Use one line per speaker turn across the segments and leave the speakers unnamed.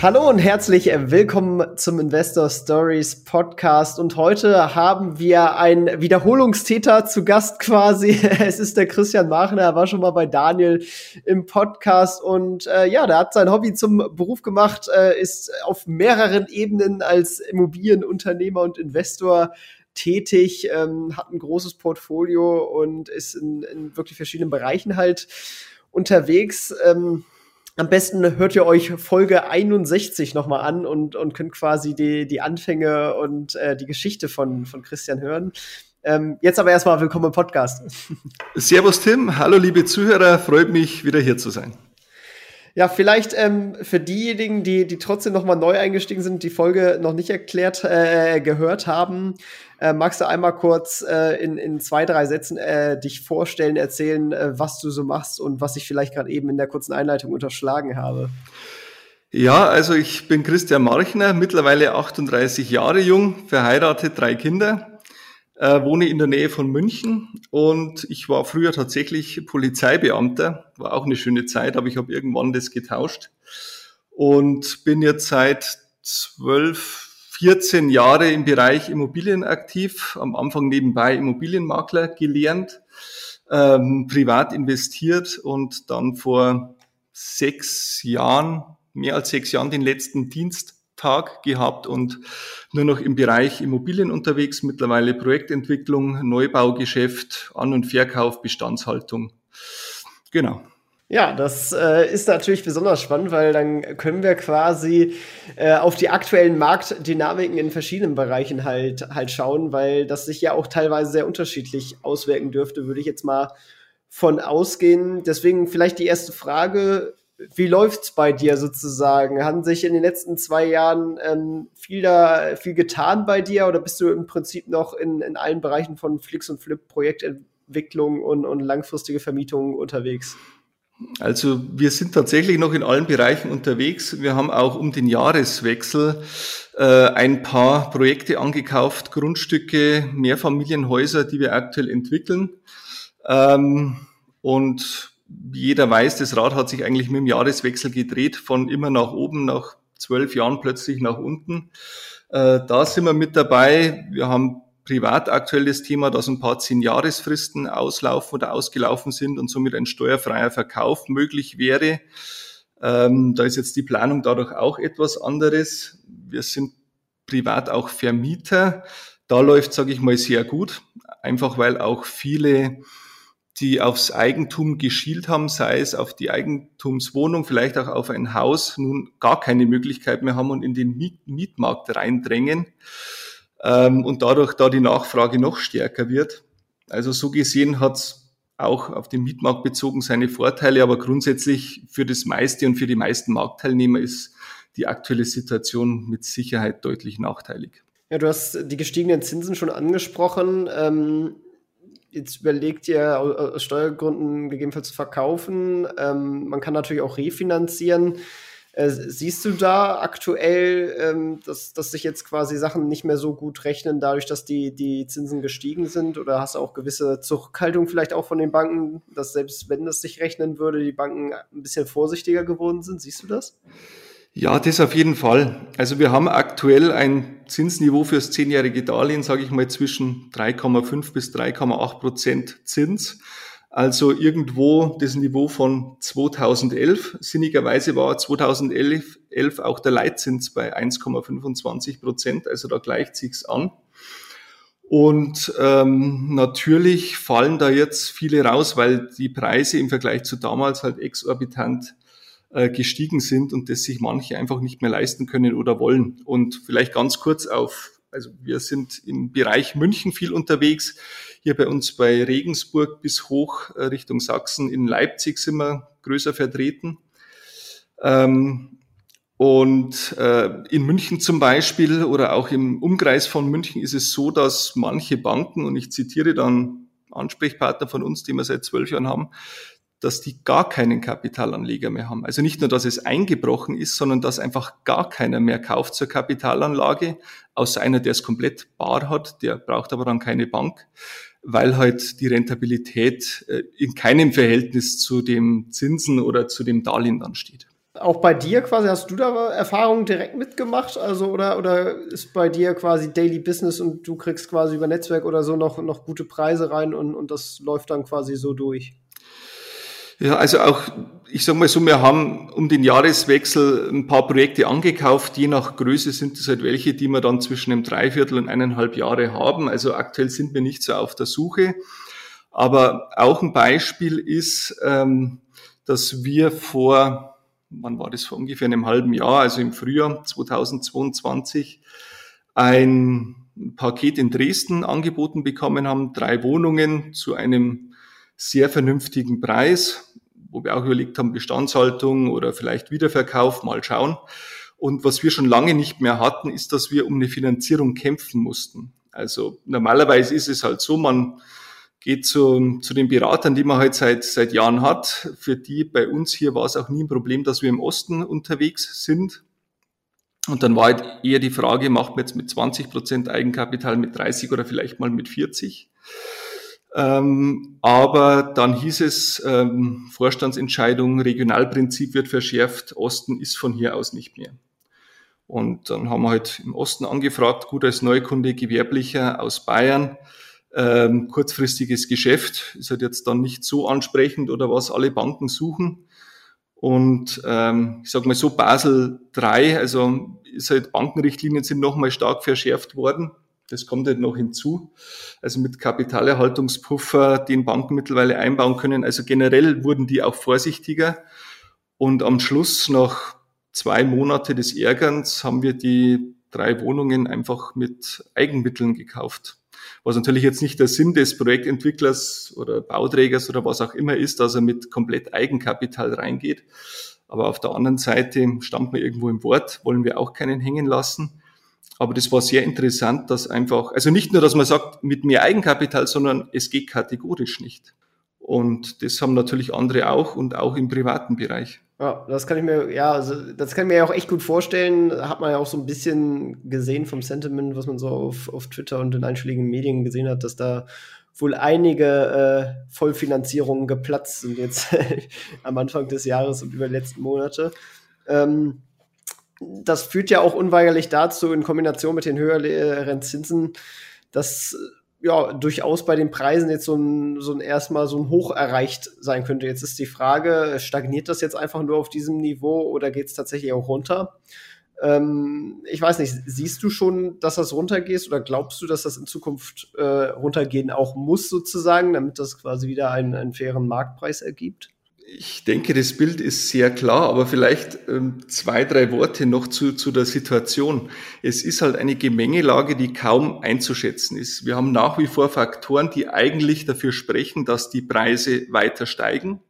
Hallo und herzlich willkommen zum Investor Stories Podcast. Und heute haben wir einen Wiederholungstäter zu Gast quasi. Es ist der Christian Machner. Er war schon mal bei Daniel im Podcast und äh, ja, der hat sein Hobby zum Beruf gemacht, äh, ist auf mehreren Ebenen als Immobilienunternehmer und Investor tätig, ähm, hat ein großes Portfolio und ist in, in wirklich verschiedenen Bereichen halt unterwegs. Ähm, am besten hört ihr euch Folge 61 nochmal an und, und könnt quasi die, die Anfänge und äh, die Geschichte von, von Christian hören. Ähm, jetzt aber erstmal willkommen im Podcast.
Servus Tim, hallo liebe Zuhörer, freut mich wieder hier zu sein.
Ja, vielleicht ähm, für diejenigen, die, die trotzdem noch mal neu eingestiegen sind, die Folge noch nicht erklärt äh, gehört haben, äh, magst du einmal kurz äh, in, in zwei, drei Sätzen äh, dich vorstellen, erzählen, äh, was du so machst und was ich vielleicht gerade eben in der kurzen Einleitung unterschlagen habe?
Ja, also ich bin Christian Marchner, mittlerweile 38 Jahre jung, verheiratet, drei Kinder, äh, wohne in der Nähe von München und ich war früher tatsächlich Polizeibeamter, war auch eine schöne Zeit, aber ich habe irgendwann das getauscht und bin jetzt seit zwölf, 14 Jahre im Bereich Immobilien aktiv, am Anfang nebenbei Immobilienmakler gelernt, ähm, privat investiert und dann vor sechs Jahren, mehr als sechs Jahren, den letzten Diensttag gehabt und nur noch im Bereich Immobilien unterwegs, mittlerweile Projektentwicklung, Neubaugeschäft, An- und Verkauf, Bestandshaltung. Genau.
Ja, das äh, ist natürlich besonders spannend, weil dann können wir quasi äh, auf die aktuellen Marktdynamiken in verschiedenen Bereichen halt halt schauen, weil das sich ja auch teilweise sehr unterschiedlich auswirken dürfte, würde ich jetzt mal von ausgehen. Deswegen vielleicht die erste Frage, wie läuft's bei dir sozusagen? Haben sich in den letzten zwei Jahren ähm, viel da viel getan bei dir oder bist du im Prinzip noch in, in allen Bereichen von Flix und Flip Projektentwicklung und, und langfristige Vermietung unterwegs?
Also wir sind tatsächlich noch in allen Bereichen unterwegs. Wir haben auch um den Jahreswechsel äh, ein paar Projekte angekauft, Grundstücke, Mehrfamilienhäuser, die wir aktuell entwickeln. Ähm, und jeder weiß, das Rad hat sich eigentlich mit dem Jahreswechsel gedreht, von immer nach oben, nach zwölf Jahren plötzlich nach unten. Äh, da sind wir mit dabei. Wir haben privat aktuelles Thema, dass ein paar zehn Jahresfristen auslaufen oder ausgelaufen sind und somit ein steuerfreier Verkauf möglich wäre. Ähm, da ist jetzt die Planung dadurch auch etwas anderes. Wir sind privat auch Vermieter. Da läuft, sage ich mal, sehr gut, einfach weil auch viele die aufs Eigentum geschielt haben, sei es auf die Eigentumswohnung, vielleicht auch auf ein Haus, nun gar keine Möglichkeit mehr haben und in den Mietmarkt reindrängen ähm, und dadurch da die Nachfrage noch stärker wird. Also so gesehen hat es auch auf den Mietmarkt bezogen seine Vorteile, aber grundsätzlich für das meiste und für die meisten Marktteilnehmer ist die aktuelle Situation mit Sicherheit deutlich nachteilig.
Ja, du hast die gestiegenen Zinsen schon angesprochen. Ähm, jetzt überlegt ihr aus Steuergründen gegebenenfalls zu verkaufen. Ähm, man kann natürlich auch refinanzieren. Äh, siehst du da aktuell, ähm, dass, dass sich jetzt quasi Sachen nicht mehr so gut rechnen, dadurch, dass die, die Zinsen gestiegen sind? Oder hast du auch gewisse Zurückhaltung vielleicht auch von den Banken, dass selbst wenn das sich rechnen würde, die Banken ein bisschen vorsichtiger geworden sind? Siehst du das?
Ja, das auf jeden Fall. Also wir haben aktuell ein Zinsniveau fürs zehnjährige Darlehen, sage ich mal, zwischen 3,5 bis 3,8 Prozent Zins. Also irgendwo das Niveau von 2011. Sinnigerweise war 2011 11 auch der Leitzins bei 1,25 Prozent. Also da gleicht sich's an. Und ähm, natürlich fallen da jetzt viele raus, weil die Preise im Vergleich zu damals halt exorbitant äh, gestiegen sind und das sich manche einfach nicht mehr leisten können oder wollen. Und vielleicht ganz kurz auf also wir sind im Bereich München viel unterwegs. Hier bei uns bei Regensburg bis hoch äh, Richtung Sachsen. In Leipzig sind wir größer vertreten. Ähm, und äh, in München zum Beispiel oder auch im Umkreis von München ist es so, dass manche Banken, und ich zitiere dann Ansprechpartner von uns, die wir seit zwölf Jahren haben, dass die gar keinen Kapitalanleger mehr haben. Also nicht nur, dass es eingebrochen ist, sondern dass einfach gar keiner mehr kauft zur Kapitalanlage, außer einer, der es komplett bar hat, der braucht aber dann keine Bank, weil halt die Rentabilität äh, in keinem Verhältnis zu dem Zinsen oder zu dem Darlehen dann steht.
Auch bei dir quasi, hast du da Erfahrungen direkt mitgemacht? Also, oder, oder ist bei dir quasi Daily Business und du kriegst quasi über Netzwerk oder so noch, noch gute Preise rein und, und das läuft dann quasi so durch?
Ja, also auch, ich sage mal so, wir haben um den Jahreswechsel ein paar Projekte angekauft. Je nach Größe sind es halt welche, die wir dann zwischen einem Dreiviertel und eineinhalb Jahre haben. Also aktuell sind wir nicht so auf der Suche. Aber auch ein Beispiel ist, ähm, dass wir vor, wann war das, vor ungefähr einem halben Jahr, also im Frühjahr 2022, ein Paket in Dresden angeboten bekommen haben, drei Wohnungen zu einem sehr vernünftigen Preis, wo wir auch überlegt haben, Bestandshaltung oder vielleicht Wiederverkauf, mal schauen. Und was wir schon lange nicht mehr hatten, ist, dass wir um eine Finanzierung kämpfen mussten. Also normalerweise ist es halt so, man geht zu, zu den Beratern, die man halt seit, seit Jahren hat. Für die bei uns hier war es auch nie ein Problem, dass wir im Osten unterwegs sind. Und dann war halt eher die Frage, macht man jetzt mit 20 Prozent Eigenkapital, mit 30 oder vielleicht mal mit 40? Ähm, aber dann hieß es, ähm, Vorstandsentscheidung, Regionalprinzip wird verschärft, Osten ist von hier aus nicht mehr. Und dann haben wir halt im Osten angefragt, gut als Neukunde gewerblicher aus Bayern, ähm, kurzfristiges Geschäft, ist halt jetzt dann nicht so ansprechend oder was alle Banken suchen. Und ähm, ich sage mal so, Basel III, also ist halt Bankenrichtlinien sind nochmal stark verschärft worden. Das kommt halt noch hinzu. Also mit Kapitalerhaltungspuffer, den Banken mittlerweile einbauen können. Also generell wurden die auch vorsichtiger. Und am Schluss, nach zwei Monate des Ärgerns, haben wir die drei Wohnungen einfach mit Eigenmitteln gekauft. Was natürlich jetzt nicht der Sinn des Projektentwicklers oder Bauträgers oder was auch immer ist, dass er mit komplett Eigenkapital reingeht. Aber auf der anderen Seite stammt man irgendwo im Wort, wollen wir auch keinen hängen lassen. Aber das war sehr interessant, dass einfach, also nicht nur, dass man sagt, mit mehr Eigenkapital, sondern es geht kategorisch nicht. Und das haben natürlich andere auch und auch im privaten Bereich.
Ja, das kann ich mir, ja, also das kann ich mir auch echt gut vorstellen. Hat man ja auch so ein bisschen gesehen vom Sentiment, was man so auf, auf Twitter und in einschlägigen Medien gesehen hat, dass da wohl einige äh, Vollfinanzierungen geplatzt sind jetzt am Anfang des Jahres und über die letzten Monate. Ähm, das führt ja auch unweigerlich dazu, in Kombination mit den höheren Zinsen, dass ja durchaus bei den Preisen jetzt so ein, so ein erstmal so ein Hoch erreicht sein könnte. Jetzt ist die Frage, stagniert das jetzt einfach nur auf diesem Niveau oder geht es tatsächlich auch runter? Ähm, ich weiß nicht, siehst du schon, dass das runtergeht oder glaubst du, dass das in Zukunft äh, runtergehen auch muss sozusagen, damit das quasi wieder einen, einen fairen Marktpreis ergibt?
Ich denke, das Bild ist sehr klar, aber vielleicht ähm, zwei, drei Worte noch zu, zu der Situation. Es ist halt eine Gemengelage, die kaum einzuschätzen ist. Wir haben nach wie vor Faktoren, die eigentlich dafür sprechen, dass die Preise weiter steigen.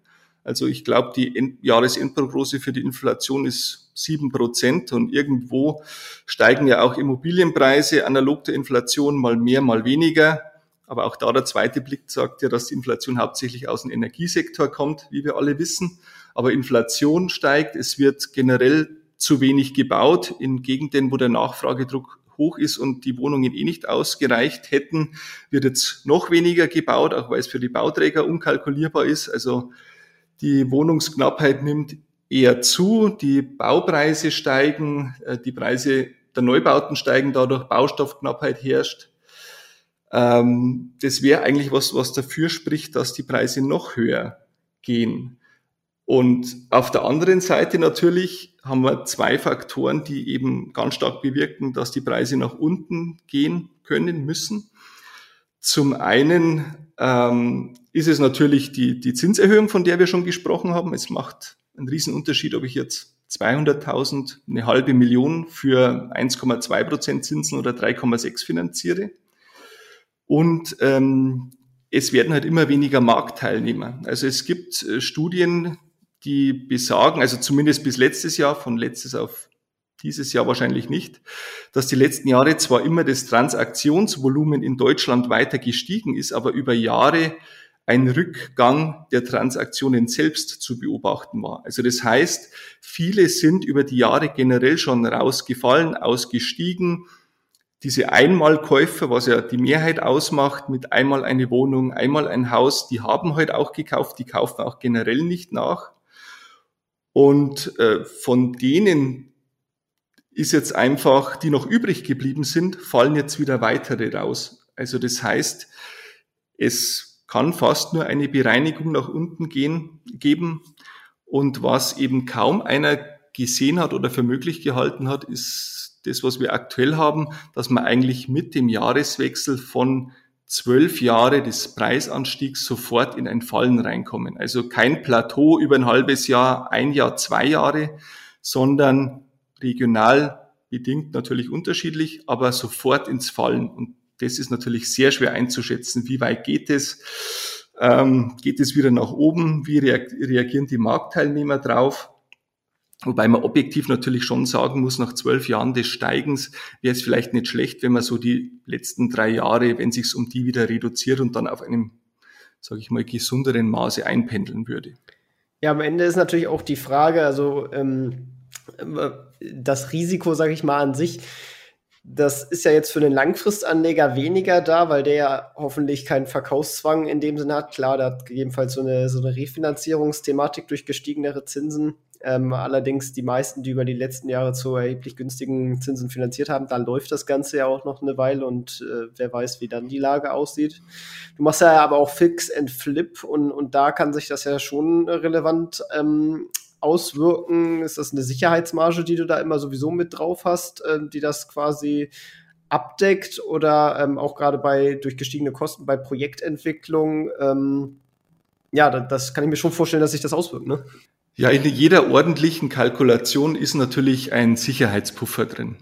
Also ich glaube, die End Jahresendprognose für die Inflation ist sieben Prozent und irgendwo steigen ja auch Immobilienpreise analog der Inflation mal mehr, mal weniger. Aber auch da der zweite Blick sagt ja, dass die Inflation hauptsächlich aus dem Energiesektor kommt, wie wir alle wissen. Aber Inflation steigt, es wird generell zu wenig gebaut in Gegenden, wo der Nachfragedruck hoch ist und die Wohnungen eh nicht ausgereicht hätten, wird jetzt noch weniger gebaut, auch weil es für die Bauträger unkalkulierbar ist. Also die Wohnungsknappheit nimmt eher zu, die Baupreise steigen, äh, die Preise der Neubauten steigen, dadurch Baustoffknappheit herrscht. Ähm, das wäre eigentlich was, was dafür spricht, dass die Preise noch höher gehen. Und auf der anderen Seite natürlich haben wir zwei Faktoren, die eben ganz stark bewirken, dass die Preise nach unten gehen können, müssen. Zum einen ähm, ist es natürlich die, die Zinserhöhung, von der wir schon gesprochen haben. Es macht einen Riesenunterschied, ob ich jetzt 200.000, eine halbe Million für 1,2 Prozent Zinsen oder 3,6 finanziere. Und ähm, es werden halt immer weniger Marktteilnehmer. Also es gibt äh, Studien, die besagen, also zumindest bis letztes Jahr, von letztes auf dieses Jahr wahrscheinlich nicht, dass die letzten Jahre zwar immer das Transaktionsvolumen in Deutschland weiter gestiegen ist, aber über Jahre ein Rückgang der Transaktionen selbst zu beobachten war. Also das heißt, viele sind über die Jahre generell schon rausgefallen, ausgestiegen. Diese Einmalkäufer, was ja die Mehrheit ausmacht, mit einmal eine Wohnung, einmal ein Haus, die haben heute halt auch gekauft, die kaufen auch generell nicht nach. Und äh, von denen ist jetzt einfach, die noch übrig geblieben sind, fallen jetzt wieder weitere raus. Also das heißt, es kann fast nur eine Bereinigung nach unten gehen, geben. Und was eben kaum einer gesehen hat oder für möglich gehalten hat, ist das, was wir aktuell haben, dass man eigentlich mit dem Jahreswechsel von zwölf Jahre des Preisanstiegs sofort in ein Fallen reinkommen. Also kein Plateau über ein halbes Jahr, ein Jahr, zwei Jahre, sondern regional bedingt natürlich unterschiedlich, aber sofort ins Fallen. Und das ist natürlich sehr schwer einzuschätzen. Wie weit geht es? Ähm, geht es wieder nach oben? Wie reagieren die Marktteilnehmer drauf? Wobei man objektiv natürlich schon sagen muss, nach zwölf Jahren des Steigens wäre es vielleicht nicht schlecht, wenn man so die letzten drei Jahre, wenn sich um die wieder reduziert und dann auf einem, sage ich mal, gesünderen Maße einpendeln würde.
Ja, am Ende ist natürlich auch die Frage, also ähm, das Risiko, sage ich mal, an sich das ist ja jetzt für den Langfristanleger weniger da, weil der ja hoffentlich keinen Verkaufszwang in dem Sinne hat. Klar, der hat gegebenenfalls so eine, so eine Refinanzierungsthematik durch gestiegenere Zinsen. Ähm, allerdings die meisten, die über die letzten Jahre zu erheblich günstigen Zinsen finanziert haben, da läuft das Ganze ja auch noch eine Weile und äh, wer weiß, wie dann die Lage aussieht. Du machst ja aber auch Fix and Flip und, und da kann sich das ja schon relevant ähm, auswirken? Ist das eine Sicherheitsmarge, die du da immer sowieso mit drauf hast, äh, die das quasi abdeckt oder ähm, auch gerade bei durch gestiegene Kosten bei Projektentwicklung? Ähm, ja, das kann ich mir schon vorstellen, dass sich das auswirkt. Ne?
Ja, in jeder ordentlichen Kalkulation ist natürlich ein Sicherheitspuffer drin.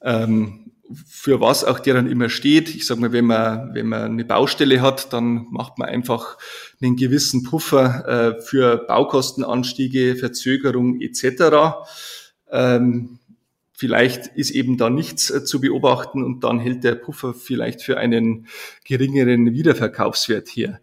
Ähm, für was auch der dann immer steht. Ich sage mal, wenn man, wenn man eine Baustelle hat, dann macht man einfach einen gewissen Puffer äh, für Baukostenanstiege, Verzögerung etc. Ähm, vielleicht ist eben da nichts äh, zu beobachten und dann hält der Puffer vielleicht für einen geringeren Wiederverkaufswert her.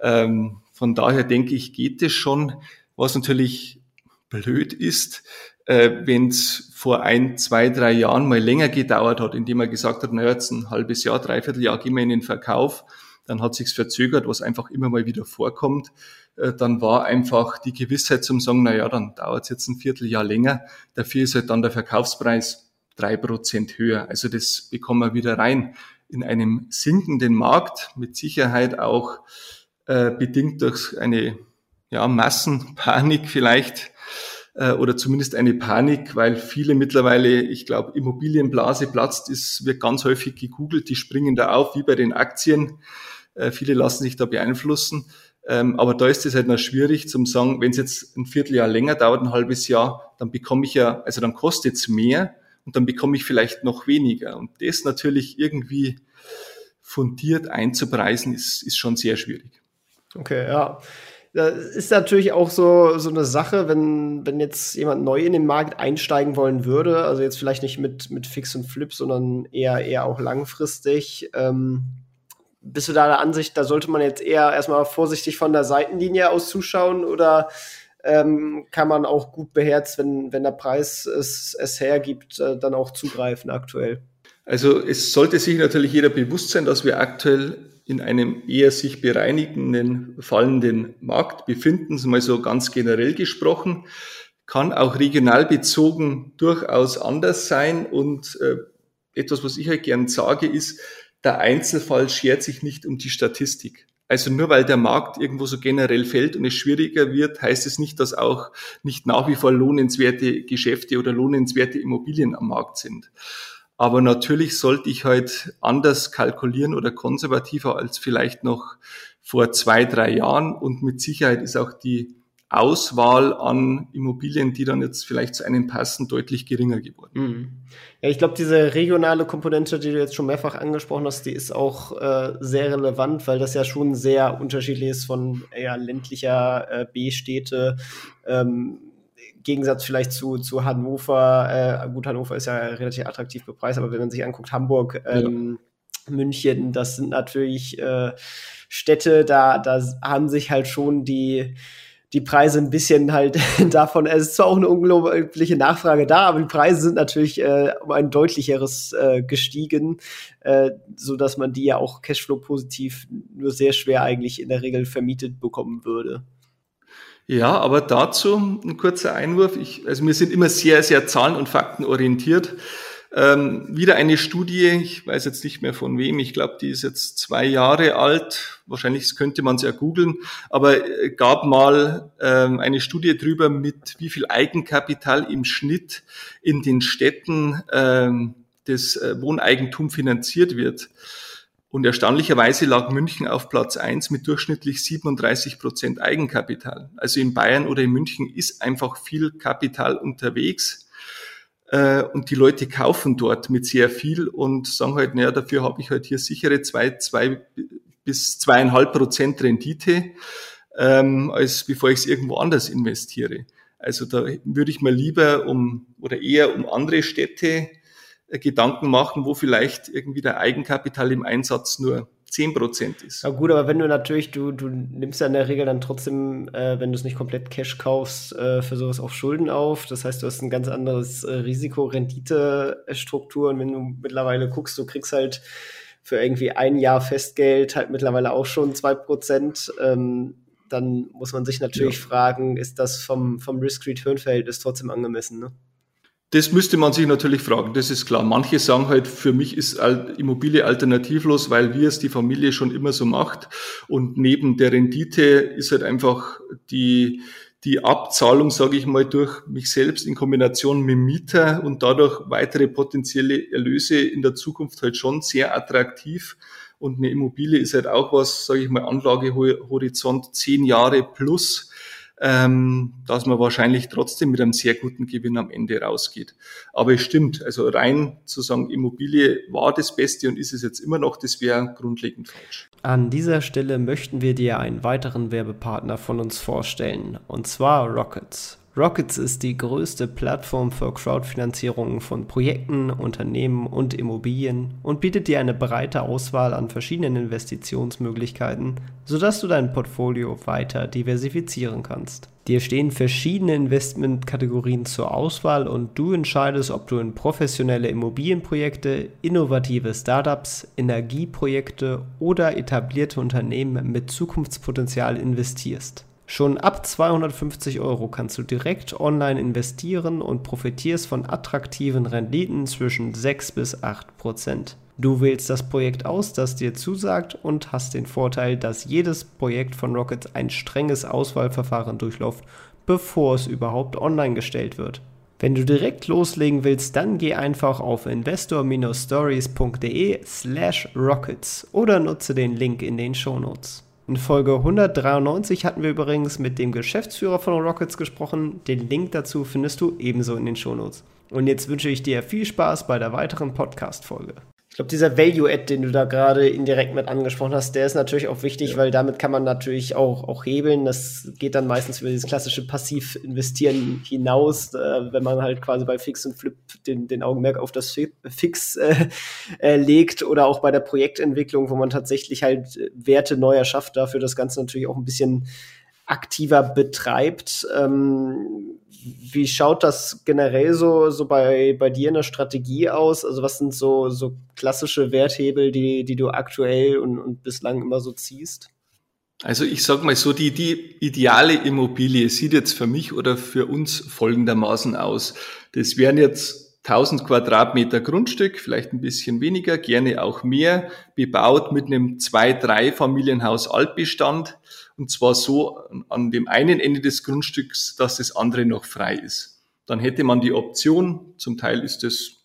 Ähm, von daher denke ich, geht es schon. Was natürlich blöd ist, äh, wenn es vor ein, zwei, drei Jahren mal länger gedauert hat, indem man gesagt hat, naja, jetzt ein halbes Jahr, dreiviertel Jahr gehen wir in den Verkauf, dann hat sich's verzögert, was einfach immer mal wieder vorkommt. Äh, dann war einfach die Gewissheit zum sagen, naja, dann dauert's jetzt ein Vierteljahr länger. Dafür ist halt dann der Verkaufspreis drei Prozent höher. Also das bekommen wir wieder rein. In einem sinkenden Markt, mit Sicherheit auch äh, bedingt durch eine ja, Massenpanik vielleicht, äh, oder zumindest eine Panik, weil viele mittlerweile, ich glaube, Immobilienblase platzt, ist, wird ganz häufig gegoogelt, die springen da auf, wie bei den Aktien. Äh, viele lassen sich da beeinflussen. Ähm, aber da ist es halt noch schwierig zum sagen, wenn es jetzt ein Vierteljahr länger dauert, ein halbes Jahr, dann bekomme ich ja, also dann kostet es mehr und dann bekomme ich vielleicht noch weniger. Und das natürlich irgendwie fundiert einzupreisen, ist, ist schon sehr schwierig.
Okay, ja. Das ist natürlich auch so, so eine Sache, wenn, wenn jetzt jemand neu in den Markt einsteigen wollen würde, also jetzt vielleicht nicht mit, mit Fix und Flip, sondern eher, eher auch langfristig. Ähm, bist du da der Ansicht, da sollte man jetzt eher erstmal vorsichtig von der Seitenlinie aus zuschauen oder ähm, kann man auch gut beherzt, wenn, wenn der Preis es, es hergibt, äh, dann auch zugreifen aktuell?
Also es sollte sich natürlich jeder bewusst sein, dass wir aktuell in einem eher sich bereinigenden, fallenden Markt befinden, mal so ganz generell gesprochen, kann auch regional bezogen durchaus anders sein. Und äh, etwas, was ich halt gern sage, ist, der Einzelfall schert sich nicht um die Statistik. Also nur weil der Markt irgendwo so generell fällt und es schwieriger wird, heißt es nicht, dass auch nicht nach wie vor lohnenswerte Geschäfte oder lohnenswerte Immobilien am Markt sind. Aber natürlich sollte ich halt anders kalkulieren oder konservativer als vielleicht noch vor zwei, drei Jahren. Und mit Sicherheit ist auch die Auswahl an Immobilien, die dann jetzt vielleicht zu einem passen, deutlich geringer geworden. Mhm.
Ja, ich glaube, diese regionale Komponente, die du jetzt schon mehrfach angesprochen hast, die ist auch äh, sehr relevant, weil das ja schon sehr unterschiedlich ist von eher ländlicher äh, B-Städte. Ähm, Gegensatz vielleicht zu, zu Hannover, äh, gut, Hannover ist ja relativ attraktiv bepreist, aber wenn man sich anguckt, Hamburg, ähm, ja. München, das sind natürlich äh, Städte, da, da haben sich halt schon die, die Preise ein bisschen halt davon, es ist zwar auch eine unglaubliche Nachfrage da, aber die Preise sind natürlich äh, um ein deutlicheres äh, gestiegen, äh, so dass man die ja auch Cashflow positiv nur sehr schwer eigentlich in der Regel vermietet bekommen würde.
Ja, aber dazu ein kurzer Einwurf. Ich, also wir sind immer sehr, sehr zahlen- und faktenorientiert. Ähm, wieder eine Studie, ich weiß jetzt nicht mehr von wem, ich glaube, die ist jetzt zwei Jahre alt, wahrscheinlich könnte man es ja googeln, aber äh, gab mal ähm, eine Studie drüber, mit wie viel Eigenkapital im Schnitt in den Städten ähm, das äh, Wohneigentum finanziert wird. Und erstaunlicherweise lag München auf Platz eins mit durchschnittlich 37 Prozent Eigenkapital. Also in Bayern oder in München ist einfach viel Kapital unterwegs. Äh, und die Leute kaufen dort mit sehr viel und sagen halt, naja, dafür habe ich halt hier sichere zwei, zwei bis zweieinhalb Prozent Rendite, ähm, als bevor ich es irgendwo anders investiere. Also da würde ich mal lieber um oder eher um andere Städte Gedanken machen, wo vielleicht irgendwie der Eigenkapital im Einsatz nur 10 Prozent ist.
Ja gut, aber wenn du natürlich, du, du nimmst ja in der Regel dann trotzdem, äh, wenn du es nicht komplett Cash kaufst, äh, für sowas auch Schulden auf. Das heißt, du hast ein ganz anderes äh, Risiko-Rendite-Struktur. Und wenn du mittlerweile guckst, du kriegst halt für irgendwie ein Jahr Festgeld halt mittlerweile auch schon 2 Prozent. Ähm, dann muss man sich natürlich ja. fragen, ist das vom, vom Risk-Return-Verhältnis trotzdem angemessen, ne?
Das müsste man sich natürlich fragen, das ist klar. Manche sagen halt, für mich ist Immobilie alternativlos, weil wir es die Familie schon immer so macht. Und neben der Rendite ist halt einfach die, die Abzahlung, sage ich mal, durch mich selbst in Kombination mit Mieter und dadurch weitere potenzielle Erlöse in der Zukunft halt schon sehr attraktiv. Und eine Immobilie ist halt auch was, sage ich mal, Anlagehorizont zehn Jahre plus ähm, dass man wahrscheinlich trotzdem mit einem sehr guten Gewinn am Ende rausgeht. Aber es stimmt, also rein zu sagen, Immobilie war das Beste und ist es jetzt immer noch, das wäre grundlegend falsch.
An dieser Stelle möchten wir dir einen weiteren Werbepartner von uns vorstellen, und zwar Rockets. Rockets ist die größte Plattform für Crowdfinanzierung von Projekten, Unternehmen und Immobilien und bietet dir eine breite Auswahl an verschiedenen Investitionsmöglichkeiten, sodass du dein Portfolio weiter diversifizieren kannst. Dir stehen verschiedene Investmentkategorien zur Auswahl und du entscheidest, ob du in professionelle Immobilienprojekte, innovative Startups, Energieprojekte oder etablierte Unternehmen mit Zukunftspotenzial investierst. Schon ab 250 Euro kannst du direkt online investieren und profitierst von attraktiven Renditen zwischen 6 bis 8 Prozent. Du wählst das Projekt aus, das dir zusagt und hast den Vorteil, dass jedes Projekt von Rockets ein strenges Auswahlverfahren durchläuft, bevor es überhaupt online gestellt wird. Wenn du direkt loslegen willst, dann geh einfach auf investor-stories.de slash rockets oder nutze den Link in den Shownotes. In Folge 193 hatten wir übrigens mit dem Geschäftsführer von Rockets gesprochen. Den Link dazu findest du ebenso in den Shownotes. Und jetzt wünsche ich dir viel Spaß bei der weiteren Podcast-Folge. Ich glaube, dieser Value-Add, den du da gerade indirekt mit angesprochen hast, der ist natürlich auch wichtig, ja. weil damit kann man natürlich auch, auch hebeln. Das geht dann meistens über dieses klassische Passiv-Investieren hinaus, äh, wenn man halt quasi bei Fix und Flip den, den Augenmerk auf das Fix äh, äh, legt oder auch bei der Projektentwicklung, wo man tatsächlich halt Werte neu erschafft, dafür das Ganze natürlich auch ein bisschen aktiver betreibt. Ähm, wie schaut das generell so, so bei, bei dir in der Strategie aus? Also was sind so, so klassische Werthebel, die, die du aktuell und, und bislang immer so ziehst?
Also ich sag mal so, die, die ideale Immobilie sieht jetzt für mich oder für uns folgendermaßen aus. Das wären jetzt 1000 Quadratmeter Grundstück, vielleicht ein bisschen weniger, gerne auch mehr, bebaut mit einem zwei, drei Familienhaus Altbestand und zwar so an dem einen Ende des Grundstücks, dass das andere noch frei ist. Dann hätte man die Option, zum Teil ist das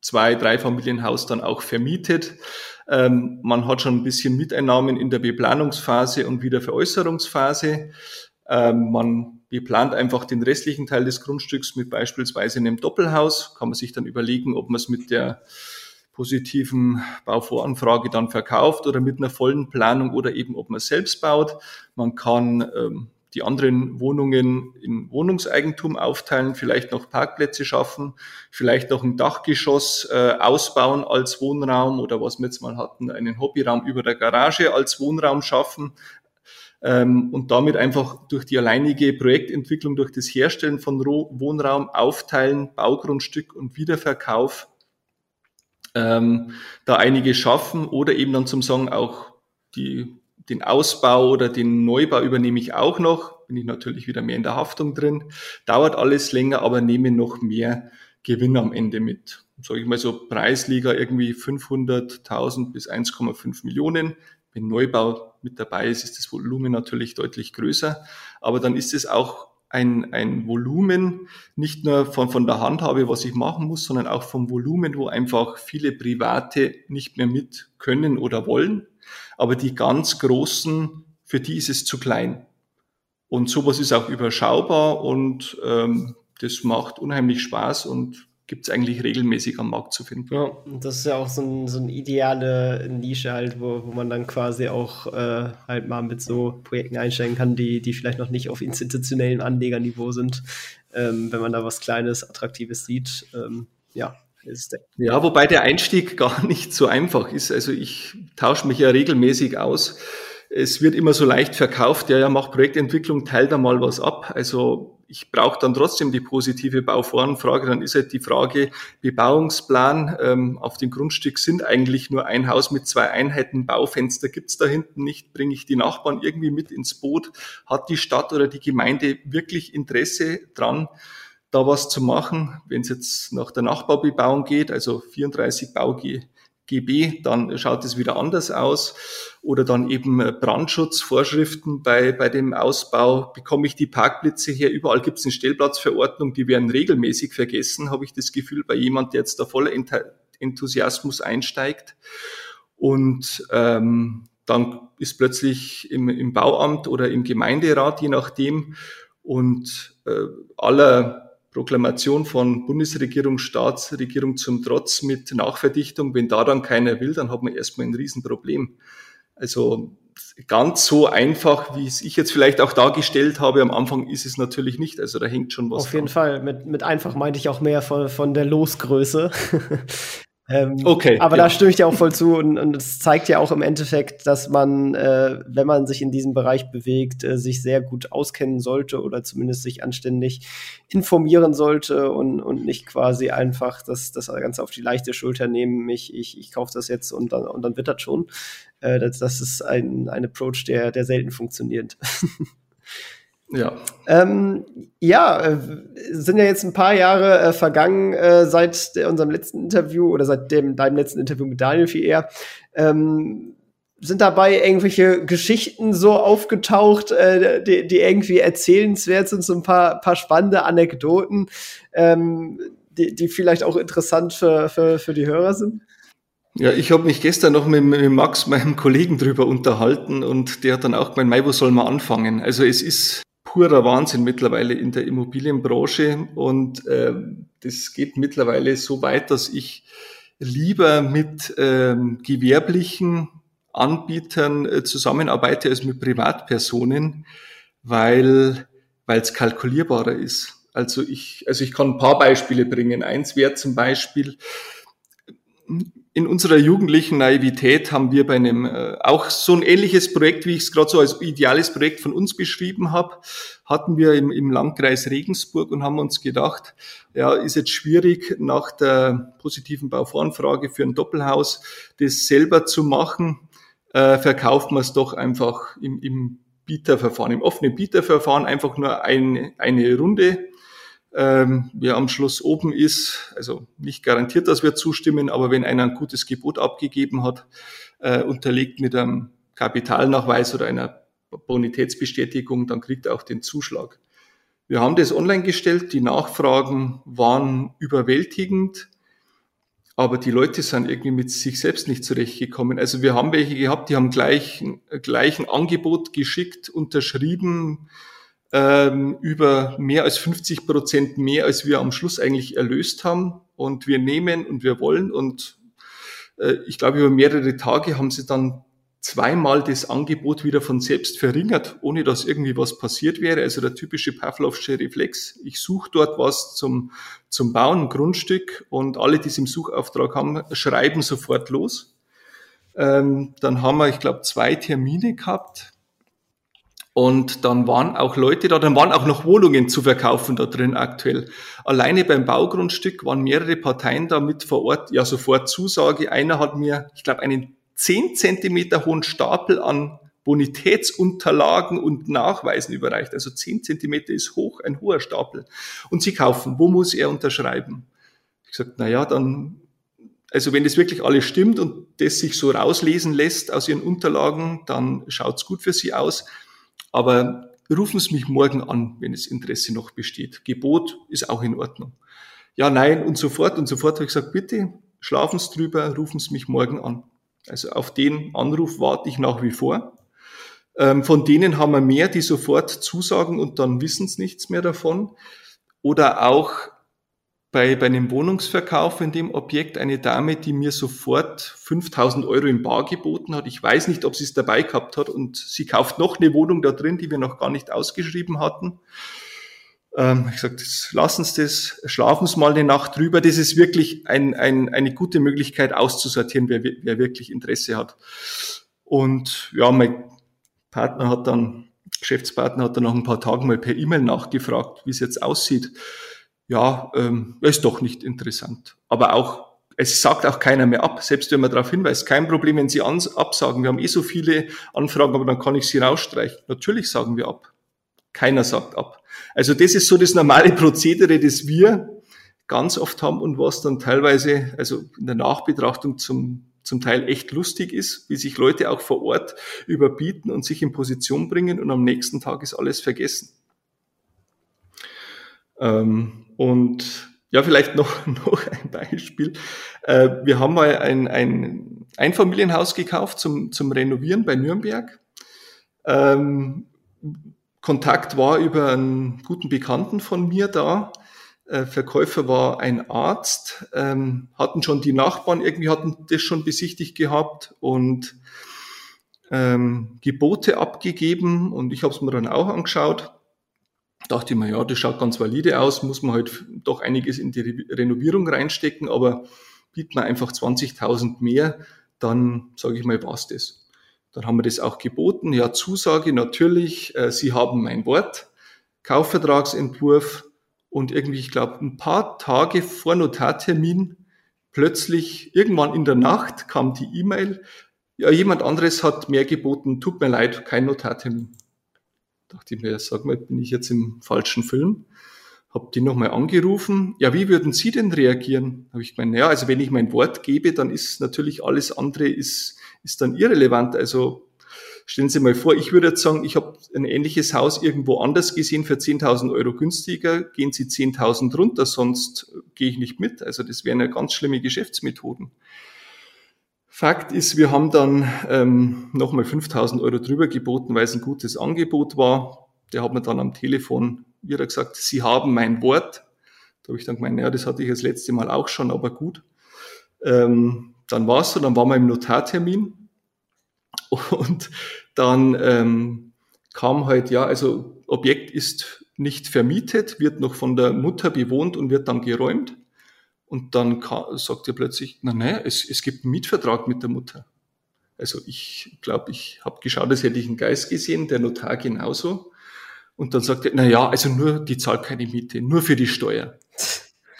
zwei, drei Familienhaus dann auch vermietet. Ähm, man hat schon ein bisschen Miteinnahmen in der Beplanungsphase und wieder Veräußerungsphase. Ähm, man beplant einfach den restlichen Teil des Grundstücks mit beispielsweise einem Doppelhaus. Kann man sich dann überlegen, ob man es mit der positiven Bauvoranfrage dann verkauft oder mit einer vollen Planung oder eben ob man selbst baut. Man kann ähm, die anderen Wohnungen in Wohnungseigentum aufteilen, vielleicht noch Parkplätze schaffen, vielleicht noch ein Dachgeschoss äh, ausbauen als Wohnraum oder was wir jetzt mal hatten, einen Hobbyraum über der Garage als Wohnraum schaffen ähm, und damit einfach durch die alleinige Projektentwicklung, durch das Herstellen von Wohnraum, Aufteilen, Baugrundstück und Wiederverkauf ähm, da einige schaffen oder eben dann zum Sagen auch die den Ausbau oder den Neubau übernehme ich auch noch, bin ich natürlich wieder mehr in der Haftung drin. Dauert alles länger, aber nehme noch mehr Gewinn am Ende mit. Sage ich mal so Preisliga irgendwie 500.000 bis 1,5 Millionen. Wenn Neubau mit dabei ist, ist das Volumen natürlich deutlich größer. Aber dann ist es auch ein, ein Volumen, nicht nur von, von der Handhabe, was ich machen muss, sondern auch vom Volumen, wo einfach viele Private nicht mehr mit können oder wollen aber die ganz Großen, für die ist es zu klein. Und sowas ist auch überschaubar und ähm, das macht unheimlich Spaß und gibt es eigentlich regelmäßig am Markt zu finden.
Ja, das ist ja auch so, ein, so eine ideale Nische halt, wo, wo man dann quasi auch äh, halt mal mit so Projekten einsteigen kann, die, die vielleicht noch nicht auf institutionellem Anlegerniveau sind, ähm, wenn man da was Kleines, Attraktives sieht. Ähm, ja,
ja, wobei der Einstieg gar nicht so einfach ist. Also ich tausche mich ja regelmäßig aus. Es wird immer so leicht verkauft, ja, ja, mach Projektentwicklung, teil da mal was ab. Also ich brauche dann trotzdem die positive Bauvoranfrage. Dann ist halt die Frage, Bebauungsplan ähm, auf dem Grundstück sind eigentlich nur ein Haus mit zwei Einheiten, Baufenster gibt's da hinten nicht, bringe ich die Nachbarn irgendwie mit ins Boot? Hat die Stadt oder die Gemeinde wirklich Interesse dran? da was zu machen. Wenn es jetzt nach der Nachbaubebauung geht, also 34 BauGB, dann schaut es wieder anders aus. Oder dann eben Brandschutzvorschriften bei, bei dem Ausbau. Bekomme ich die Parkplätze her? Überall gibt es eine Stellplatzverordnung, die werden regelmäßig vergessen, habe ich das Gefühl, bei jemand, der jetzt da voller Enthusiasmus einsteigt. Und ähm, dann ist plötzlich im, im Bauamt oder im Gemeinderat, je nachdem, und äh, aller Proklamation von Bundesregierung, Staatsregierung zum Trotz mit Nachverdichtung, wenn da dann keiner will, dann hat man erstmal ein Riesenproblem. Also ganz so einfach, wie es ich jetzt vielleicht auch dargestellt habe am Anfang, ist es natürlich nicht. Also da hängt schon was.
Auf jeden Fall. Mit, mit einfach meinte ich auch mehr von, von der Losgröße.
Ähm, okay.
Aber ja. da stimme ich dir auch voll zu und, und es zeigt ja auch im Endeffekt, dass man, äh, wenn man sich in diesem Bereich bewegt, äh, sich sehr gut auskennen sollte oder zumindest sich anständig informieren sollte und, und nicht quasi einfach das, das Ganze auf die leichte Schulter nehmen. Ich, ich, ich kaufe das jetzt und dann, und dann wird das schon. Äh, das, das ist ein, ein Approach, der, der selten funktioniert. Ja. Ähm, ja, äh, sind ja jetzt ein paar Jahre äh, vergangen äh, seit der, unserem letzten Interview oder seit dem, deinem letzten Interview mit Daniel viel eher. Ähm, sind dabei irgendwelche Geschichten so aufgetaucht, äh, die, die irgendwie erzählenswert sind, so ein paar, paar spannende Anekdoten, ähm, die, die vielleicht auch interessant für, für, für die Hörer sind?
Ja, ich habe mich gestern noch mit, mit, Max, meinem Kollegen, drüber unterhalten und der hat dann auch gemeint, Mai, wo soll man anfangen? Also es ist purer Wahnsinn mittlerweile in der Immobilienbranche und äh, das geht mittlerweile so weit, dass ich lieber mit ähm, gewerblichen Anbietern äh, zusammenarbeite als mit Privatpersonen, weil weil es kalkulierbarer ist. Also ich also ich kann ein paar Beispiele bringen. Eins wäre zum Beispiel in unserer jugendlichen Naivität haben wir bei einem äh, auch so ein ähnliches Projekt, wie ich es gerade so als ideales Projekt von uns beschrieben habe, hatten wir im, im Landkreis Regensburg und haben uns gedacht, ja, ist jetzt schwierig nach der positiven Bauvoranfrage für ein Doppelhaus das selber zu machen, äh, verkauft man es doch einfach im, im Bieterverfahren, im offenen Bieterverfahren einfach nur ein, eine Runde ähm, wer am Schluss oben ist, also nicht garantiert, dass wir zustimmen, aber wenn einer ein gutes Gebot abgegeben hat, äh, unterlegt mit einem Kapitalnachweis oder einer Bonitätsbestätigung, dann kriegt er auch den Zuschlag. Wir haben das online gestellt, die Nachfragen waren überwältigend, aber die Leute sind irgendwie mit sich selbst nicht zurechtgekommen. Also wir haben welche gehabt, die haben gleich, gleich ein Angebot geschickt, unterschrieben, ähm, über mehr als 50 Prozent mehr, als wir am Schluss eigentlich erlöst haben. Und wir nehmen und wir wollen. Und äh, ich glaube, über mehrere Tage haben sie dann zweimal das Angebot wieder von selbst verringert, ohne dass irgendwie was passiert wäre. Also der typische Pavlovsche Reflex. Ich suche dort was zum, zum Bauen, Grundstück und alle, die es im Suchauftrag haben, schreiben sofort los. Ähm, dann haben wir, ich glaube, zwei Termine gehabt. Und dann waren auch Leute da, dann waren auch noch Wohnungen zu verkaufen da drin aktuell. Alleine beim Baugrundstück waren mehrere Parteien da mit vor Ort, ja sofort Zusage. Einer hat mir, ich glaube, einen zehn Zentimeter hohen Stapel an Bonitätsunterlagen und Nachweisen überreicht. Also zehn Zentimeter ist hoch, ein hoher Stapel. Und sie kaufen. Wo muss er unterschreiben? Ich gesagt, na ja, dann, also wenn das wirklich alles stimmt und das sich so rauslesen lässt aus Ihren Unterlagen, dann schaut's gut für Sie aus. Aber rufen Sie mich morgen an, wenn das Interesse noch besteht. Gebot ist auch in Ordnung. Ja, nein und so fort und so fort habe ich gesagt, bitte schlafen Sie drüber, rufen Sie mich morgen an. Also auf den Anruf warte ich nach wie vor. Ähm, von denen haben wir mehr, die sofort zusagen und dann wissen sie nichts mehr davon. Oder auch bei, bei einem Wohnungsverkauf in dem Objekt eine Dame, die mir sofort 5000 Euro im Bar geboten hat. Ich weiß nicht, ob sie es dabei gehabt hat und sie kauft noch eine Wohnung da drin, die wir noch gar nicht ausgeschrieben hatten. Ähm, ich gesagt, lassen Sie das, schlafen Sie mal eine Nacht drüber. Das ist wirklich ein, ein, eine gute Möglichkeit auszusortieren, wer, wer wirklich Interesse hat. Und ja, mein Partner hat dann, Geschäftspartner hat dann nach ein paar Tagen mal per E-Mail nachgefragt, wie es jetzt aussieht. Ja, ähm, ist doch nicht interessant. Aber auch, es sagt auch keiner mehr ab, selbst wenn man darauf hinweist. Kein Problem, wenn Sie absagen. Wir haben eh so viele Anfragen, aber dann kann ich sie rausstreichen. Natürlich sagen wir ab. Keiner sagt ab. Also das ist so das normale Prozedere, das wir ganz oft haben und was dann teilweise, also in der Nachbetrachtung zum, zum Teil echt lustig ist, wie sich Leute auch vor Ort überbieten und sich in Position bringen und am nächsten Tag ist alles vergessen. Ähm, und ja, vielleicht noch, noch ein Beispiel. Äh, wir haben mal ein, ein Einfamilienhaus gekauft zum, zum Renovieren bei Nürnberg. Ähm, Kontakt war über einen guten Bekannten von mir da. Äh, Verkäufer war ein Arzt, ähm, hatten schon die Nachbarn irgendwie hatten das schon besichtigt gehabt und ähm, Gebote abgegeben und ich habe es mir dann auch angeschaut. Dachte ich mir, ja, das schaut ganz valide aus, muss man halt doch einiges in die Renovierung reinstecken, aber bieten wir einfach 20.000 mehr, dann sage ich mal, war's das. Dann haben wir das auch geboten. Ja, Zusage natürlich, äh, Sie haben mein Wort, Kaufvertragsentwurf und irgendwie, ich glaube, ein paar Tage vor Notartermin plötzlich irgendwann in der Nacht kam die E-Mail, ja, jemand anderes hat mehr geboten, tut mir leid, kein Notartermin. Dachte ich mir, sag mal, bin ich jetzt im falschen Film? Hab die nochmal angerufen. Ja, wie würden Sie denn reagieren? Habe ich gemeint, ja, also wenn ich mein Wort gebe, dann ist natürlich alles andere ist ist dann irrelevant. Also stellen Sie mal vor, ich würde jetzt sagen, ich habe ein ähnliches Haus irgendwo anders gesehen für 10.000 Euro günstiger, gehen Sie 10.000 runter, sonst gehe ich nicht mit. Also das wären ja ganz schlimme Geschäftsmethoden. Fakt ist, wir haben dann ähm, nochmal 5.000 Euro drüber geboten, weil es ein gutes Angebot war. Der hat mir dann am Telefon wieder gesagt, Sie haben mein Wort. Da habe ich dann gemeint, ja, das hatte ich das letzte Mal auch schon, aber gut. Ähm, dann war es so, dann waren wir im Notartermin und dann ähm, kam halt, ja, also Objekt ist nicht vermietet, wird noch von der Mutter bewohnt und wird dann geräumt. Und dann sagt er plötzlich, na ne, es, es gibt einen Mietvertrag mit der Mutter. Also ich glaube, ich habe geschaut, als hätte ich einen Geist gesehen, der Notar genauso. Und dann sagt er, na ja, also nur, die zahlt keine Miete, nur für die Steuer.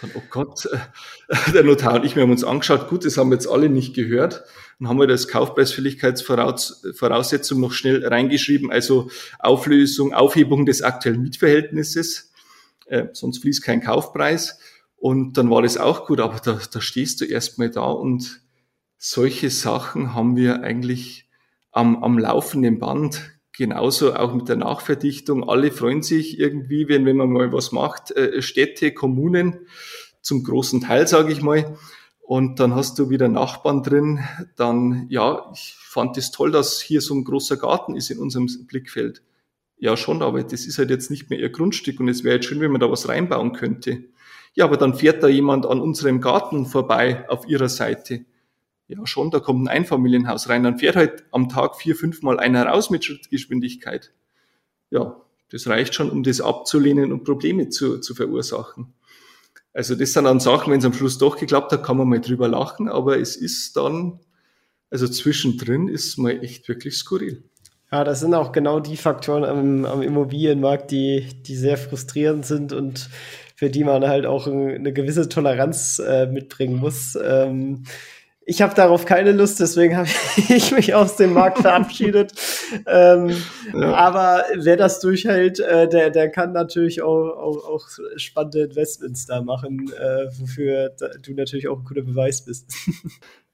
Dann, oh Gott, der Notar und ich, wir haben uns angeschaut, gut, das haben wir jetzt alle nicht gehört. Dann haben wir das Kaufpreisfälligkeitsvoraussetzung noch schnell reingeschrieben, also Auflösung, Aufhebung des aktuellen Mietverhältnisses, äh, sonst fließt kein Kaufpreis. Und dann war das auch gut, aber da, da stehst du erstmal da und solche Sachen haben wir eigentlich am, am laufenden Band Genauso auch mit der Nachverdichtung. Alle freuen sich irgendwie, wenn, wenn man mal was macht. Äh, Städte, Kommunen, zum großen Teil, sage ich mal. Und dann hast du wieder Nachbarn drin. Dann, ja, ich fand es das toll, dass hier so ein großer Garten ist in unserem Blickfeld. Ja, schon, aber das ist halt jetzt nicht mehr ihr Grundstück und es wäre jetzt schön, wenn man da was reinbauen könnte. Ja, aber dann fährt da jemand an unserem Garten vorbei auf ihrer Seite. ja schon, da kommt ein Einfamilienhaus rein, dann fährt halt am Tag vier, fünf Mal einer raus mit Schrittgeschwindigkeit. Ja, das reicht schon, um das abzulehnen und Probleme zu, zu verursachen. Also das sind dann Sachen, wenn es am Schluss doch geklappt hat, kann man mal drüber lachen, aber es ist dann, also zwischendrin ist mal echt wirklich skurril.
Ja, das sind auch genau die Faktoren am, am Immobilienmarkt, die, die sehr frustrierend sind und für die man halt auch eine gewisse Toleranz äh, mitbringen muss. Ähm, ich habe darauf keine Lust, deswegen habe ich mich aus dem Markt verabschiedet. ähm, ja. Aber wer das durchhält, äh, der, der kann natürlich auch, auch, auch spannende Investments da machen, äh, wofür du natürlich auch ein guter Beweis bist.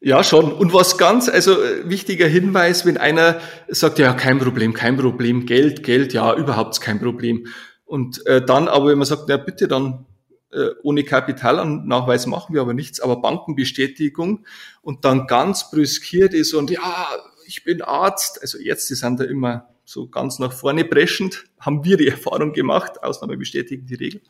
Ja, schon. Und was ganz, also äh, wichtiger Hinweis, wenn einer sagt, ja, kein Problem, kein Problem, Geld, Geld, ja, überhaupt kein Problem. Und äh, dann aber, wenn man sagt, ja, bitte, dann äh, ohne Kapitalanachweis machen wir aber nichts, aber Bankenbestätigung und dann ganz brüskiert ist und ja, ich bin Arzt, also Ärzte sind da immer so ganz nach vorne preschend, haben wir die Erfahrung gemacht, Ausnahme bestätigen die Regel.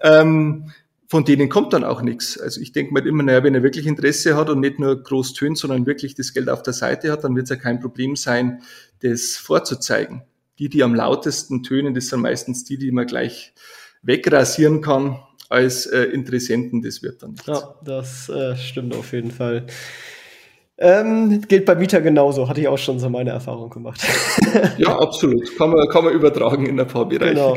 Ähm, von denen kommt dann auch nichts. Also ich denke mal immer, naja, wenn er wirklich Interesse hat und nicht nur groß tönt, sondern wirklich das Geld auf der Seite hat, dann wird es ja kein Problem sein, das vorzuzeigen. Die, die am lautesten tönen, das sind meistens die, die man gleich wegrasieren kann als äh, Interessenten, das wird dann nichts.
Ja, das äh, stimmt auf jeden Fall. Ähm, gilt bei Mieter genauso, hatte ich auch schon so meine Erfahrung gemacht.
ja, absolut. Kann man, kann man übertragen in ein paar Bereiche. Genau.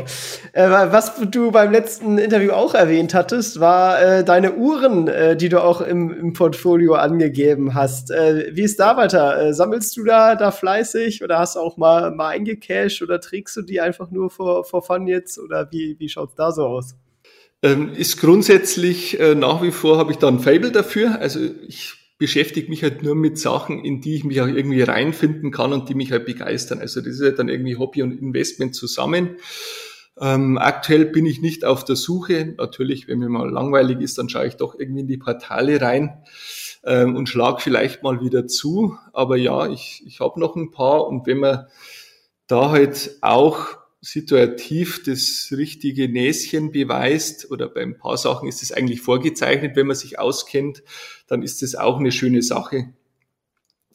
Äh, was du beim letzten Interview auch erwähnt hattest, war äh, deine Uhren, äh, die du auch im, im Portfolio angegeben hast. Äh, wie ist da weiter? Äh, sammelst du da, da fleißig oder hast du auch mal, mal eingecashed oder trägst du die einfach nur vor, vor Fun jetzt oder wie, wie schaut's da so aus?
Ähm, ist grundsätzlich äh, nach wie vor habe ich da ein Fable dafür. Also ich beschäftige mich halt nur mit Sachen, in die ich mich auch irgendwie reinfinden kann und die mich halt begeistern. Also das ist halt dann irgendwie Hobby und Investment zusammen. Ähm, aktuell bin ich nicht auf der Suche. Natürlich, wenn mir mal langweilig ist, dann schaue ich doch irgendwie in die Portale rein ähm, und schlag vielleicht mal wieder zu. Aber ja, ich, ich habe noch ein paar und wenn man da halt auch situativ das richtige Näschen beweist oder bei ein paar Sachen ist es eigentlich vorgezeichnet, wenn man sich auskennt, dann ist es auch eine schöne Sache,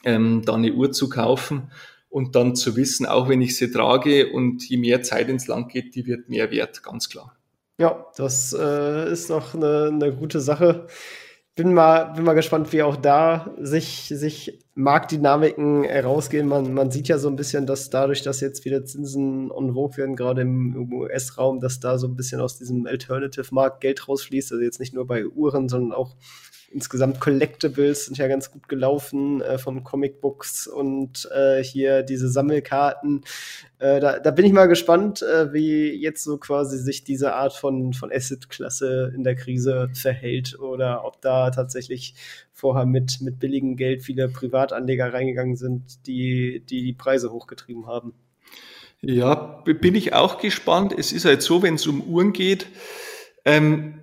ähm, da eine Uhr zu kaufen und dann zu wissen, auch wenn ich sie trage und je mehr Zeit ins Land geht, die wird mehr wert, ganz klar.
Ja, das äh, ist doch eine, eine gute Sache bin mal, bin mal gespannt, wie auch da sich, sich Marktdynamiken herausgehen. Man, man sieht ja so ein bisschen, dass dadurch, dass jetzt wieder Zinsen on vogue werden, gerade im US-Raum, dass da so ein bisschen aus diesem Alternative-Markt Geld rausfließt. Also jetzt nicht nur bei Uhren, sondern auch insgesamt Collectibles sind ja ganz gut gelaufen äh, von Comicbooks und äh, hier diese Sammelkarten. Äh, da, da bin ich mal gespannt, äh, wie jetzt so quasi sich diese Art von, von Asset-Klasse in der Krise verhält oder ob da tatsächlich vorher mit, mit billigem Geld viele Privatanleger reingegangen sind, die die, die Preise hochgetrieben haben.
Ja, bin ich auch gespannt. Es ist halt so, wenn es um Uhren geht, ähm,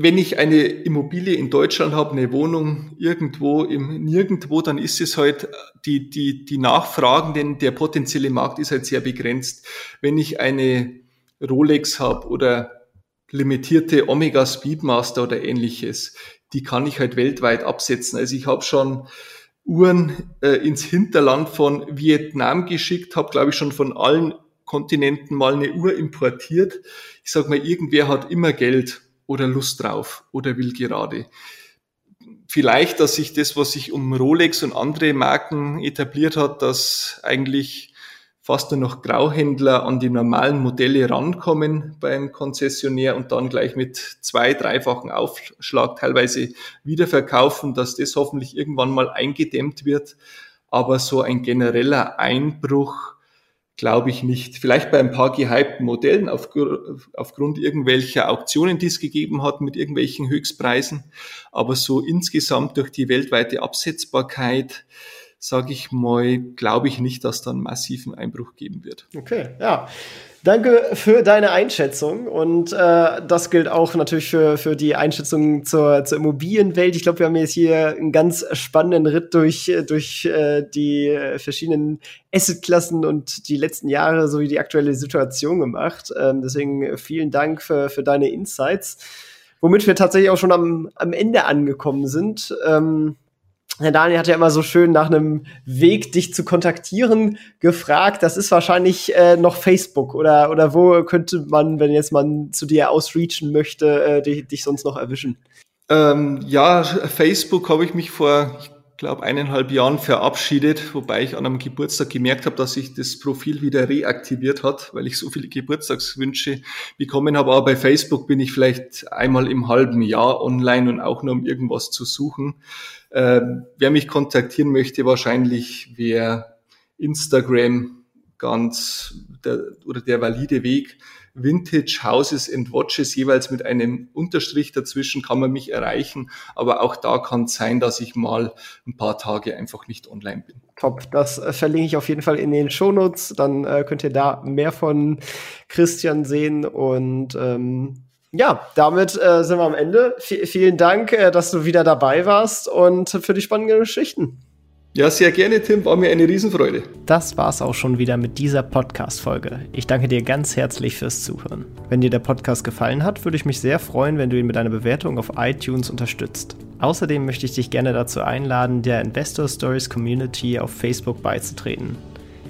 wenn ich eine Immobilie in Deutschland habe, eine Wohnung irgendwo im Nirgendwo, dann ist es halt die, die, die Nachfragen, denn der potenzielle Markt ist halt sehr begrenzt. Wenn ich eine Rolex habe oder limitierte Omega Speedmaster oder ähnliches, die kann ich halt weltweit absetzen. Also ich habe schon Uhren äh, ins Hinterland von Vietnam geschickt, habe glaube ich schon von allen Kontinenten mal eine Uhr importiert. Ich sag mal, irgendwer hat immer Geld oder Lust drauf oder will gerade. Vielleicht, dass sich das, was sich um Rolex und andere Marken etabliert hat, dass eigentlich fast nur noch Grauhändler an die normalen Modelle rankommen beim Konzessionär und dann gleich mit zwei, dreifachen Aufschlag teilweise wiederverkaufen, dass das hoffentlich irgendwann mal eingedämmt wird. Aber so ein genereller Einbruch Glaube ich nicht. Vielleicht bei ein paar gehypten Modellen auf, aufgrund irgendwelcher Auktionen, die es gegeben hat mit irgendwelchen Höchstpreisen. Aber so insgesamt durch die weltweite Absetzbarkeit, sage ich mal, glaube ich nicht, dass da einen massiven Einbruch geben wird.
Okay, ja. Danke für deine Einschätzung und äh, das gilt auch natürlich für, für die Einschätzung zur, zur Immobilienwelt. Ich glaube, wir haben jetzt hier einen ganz spannenden Ritt durch, durch äh, die verschiedenen Assetklassen und die letzten Jahre sowie die aktuelle Situation gemacht. Ähm, deswegen vielen Dank für, für deine Insights, womit wir tatsächlich auch schon am, am Ende angekommen sind. Ähm, Herr Daniel hat ja immer so schön nach einem Weg, dich zu kontaktieren, gefragt. Das ist wahrscheinlich äh, noch Facebook oder, oder wo könnte man, wenn jetzt man zu dir ausreachen möchte, äh, dich, dich sonst noch erwischen?
Ähm, ja, Facebook habe ich mich vor, ich glaube, eineinhalb Jahren verabschiedet, wobei ich an einem Geburtstag gemerkt habe, dass sich das Profil wieder reaktiviert hat, weil ich so viele Geburtstagswünsche bekommen habe. Aber bei Facebook bin ich vielleicht einmal im halben Jahr online und auch nur um irgendwas zu suchen. Äh, wer mich kontaktieren möchte, wahrscheinlich wäre Instagram ganz der, oder der valide Weg. Vintage Houses and Watches jeweils mit einem Unterstrich dazwischen kann man mich erreichen. Aber auch da kann es sein, dass ich mal ein paar Tage einfach nicht online bin.
Top, das äh, verlinke ich auf jeden Fall in den Shownotes. Dann äh, könnt ihr da mehr von Christian sehen und ähm ja, damit äh, sind wir am Ende. V vielen Dank, äh, dass du wieder dabei warst und für die spannenden Geschichten.
Ja, sehr gerne, Tim. War mir eine Riesenfreude.
Das war's auch schon wieder mit dieser Podcast-Folge. Ich danke dir ganz herzlich fürs Zuhören. Wenn dir der Podcast gefallen hat, würde ich mich sehr freuen, wenn du ihn mit einer Bewertung auf iTunes unterstützt. Außerdem möchte ich dich gerne dazu einladen, der Investor Stories Community auf Facebook beizutreten.